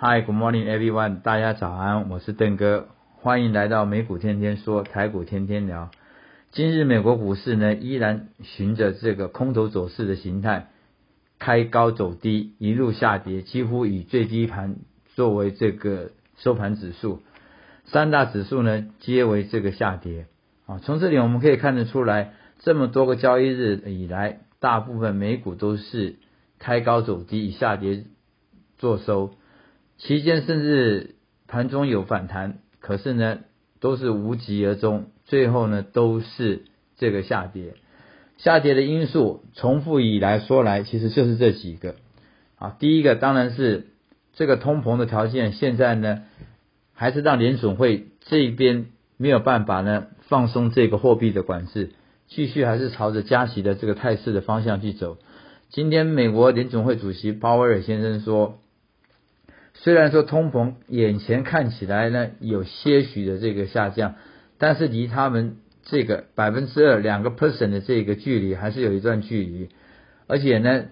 Hi, good morning, everyone. 大家早安，我是邓哥，欢迎来到美股天天说，台股天天聊。今日美国股市呢，依然循着这个空头走势的形态，开高走低，一路下跌，几乎以最低盘作为这个收盘指数。三大指数呢，皆为这个下跌。啊，从这里我们可以看得出来，这么多个交易日以来，大部分美股都是开高走低，以下跌做收。期间甚至盘中有反弹，可是呢，都是无疾而终，最后呢，都是这个下跌。下跌的因素，重复以来说来，其实就是这几个。啊，第一个当然是这个通膨的条件，现在呢，还是让联总会这边没有办法呢。放松这个货币的管制，继续还是朝着加息的这个态势的方向去走。今天美国联总会主席鲍威尔先生说，虽然说通膨眼前看起来呢有些许的这个下降，但是离他们这个百分之二两个 percent 的这个距离还是有一段距离。而且呢，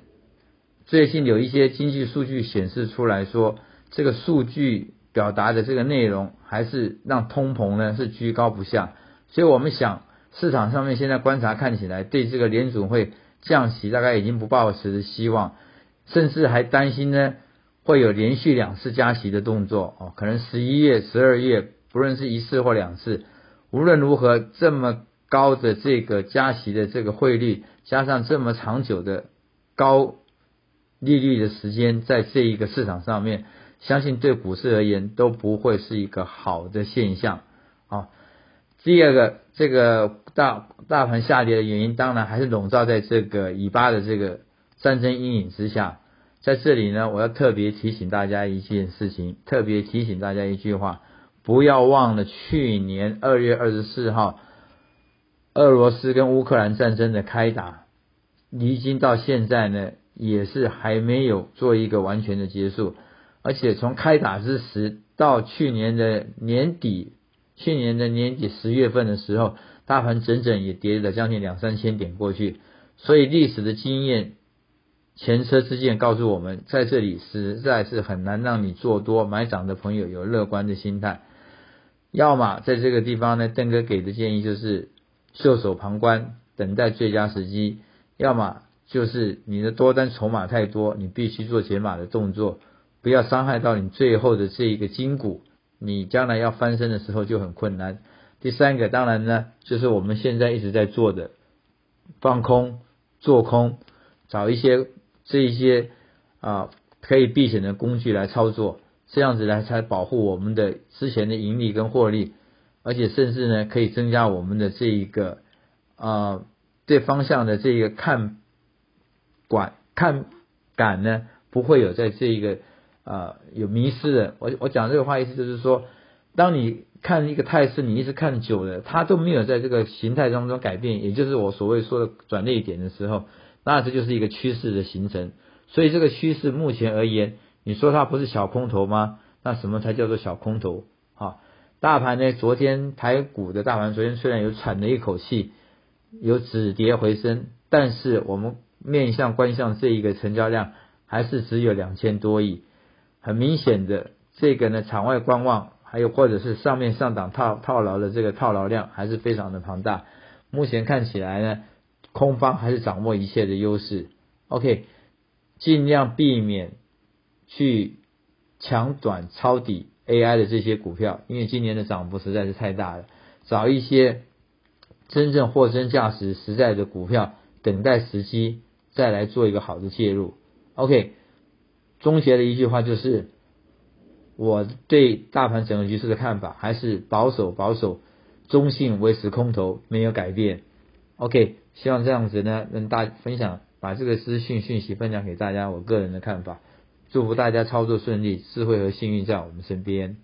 最近有一些经济数据显示出来说，这个数据表达的这个内容还是让通膨呢是居高不下。所以我们想，市场上面现在观察看起来，对这个联储会降息大概已经不抱持希望，甚至还担心呢会有连续两次加息的动作哦，可能十一月、十二月，不论是一次或两次，无论如何这么高的这个加息的这个汇率，加上这么长久的高利率的时间，在这一个市场上面，相信对股市而言都不会是一个好的现象啊。第二个，这个大大盘下跌的原因，当然还是笼罩在这个以巴的这个战争阴影之下。在这里呢，我要特别提醒大家一件事情，特别提醒大家一句话：不要忘了去年二月二十四号，俄罗斯跟乌克兰战争的开打，离经到现在呢，也是还没有做一个完全的结束。而且从开打之时到去年的年底。去年的年底十月份的时候，大盘整整也跌了将近两三千点过去，所以历史的经验、前车之鉴告诉我们，在这里实在是很难让你做多买涨的朋友有乐观的心态。要么在这个地方呢，邓哥给的建议就是袖手旁观，等待最佳时机；要么就是你的多单筹码太多，你必须做解码的动作，不要伤害到你最后的这一个筋骨。你将来要翻身的时候就很困难。第三个，当然呢，就是我们现在一直在做的，放空、做空，找一些这一些啊可以避险的工具来操作，这样子来才保护我们的之前的盈利跟获利，而且甚至呢可以增加我们的这一个啊对方向的这个看管看感呢，不会有在这一个。啊，有迷失的。我我讲这个话意思就是说，当你看一个态势，你一直看久了，它都没有在这个形态当中改变，也就是我所谓说的转捩点的时候，那这就是一个趋势的形成。所以这个趋势目前而言，你说它不是小空头吗？那什么才叫做小空头？啊，大盘呢？昨天台股的大盘昨天虽然有喘了一口气，有止跌回升，但是我们面向观向这一个成交量还是只有两千多亿。很明显的，这个呢，场外观望，还有或者是上面上档套套牢的这个套牢量还是非常的庞大。目前看起来呢，空方还是掌握一切的优势。OK，尽量避免去抢短抄底 AI 的这些股票，因为今年的涨幅实在是太大了。找一些真正货真价实、实在的股票，等待时机再来做一个好的介入。OK。终结的一句话就是，我对大盘整个局势的看法还是保守、保守、中性、维持空头，没有改变。OK，希望这样子呢，跟大分享，把这个资讯讯息分享给大家，我个人的看法。祝福大家操作顺利，智慧和幸运在我们身边。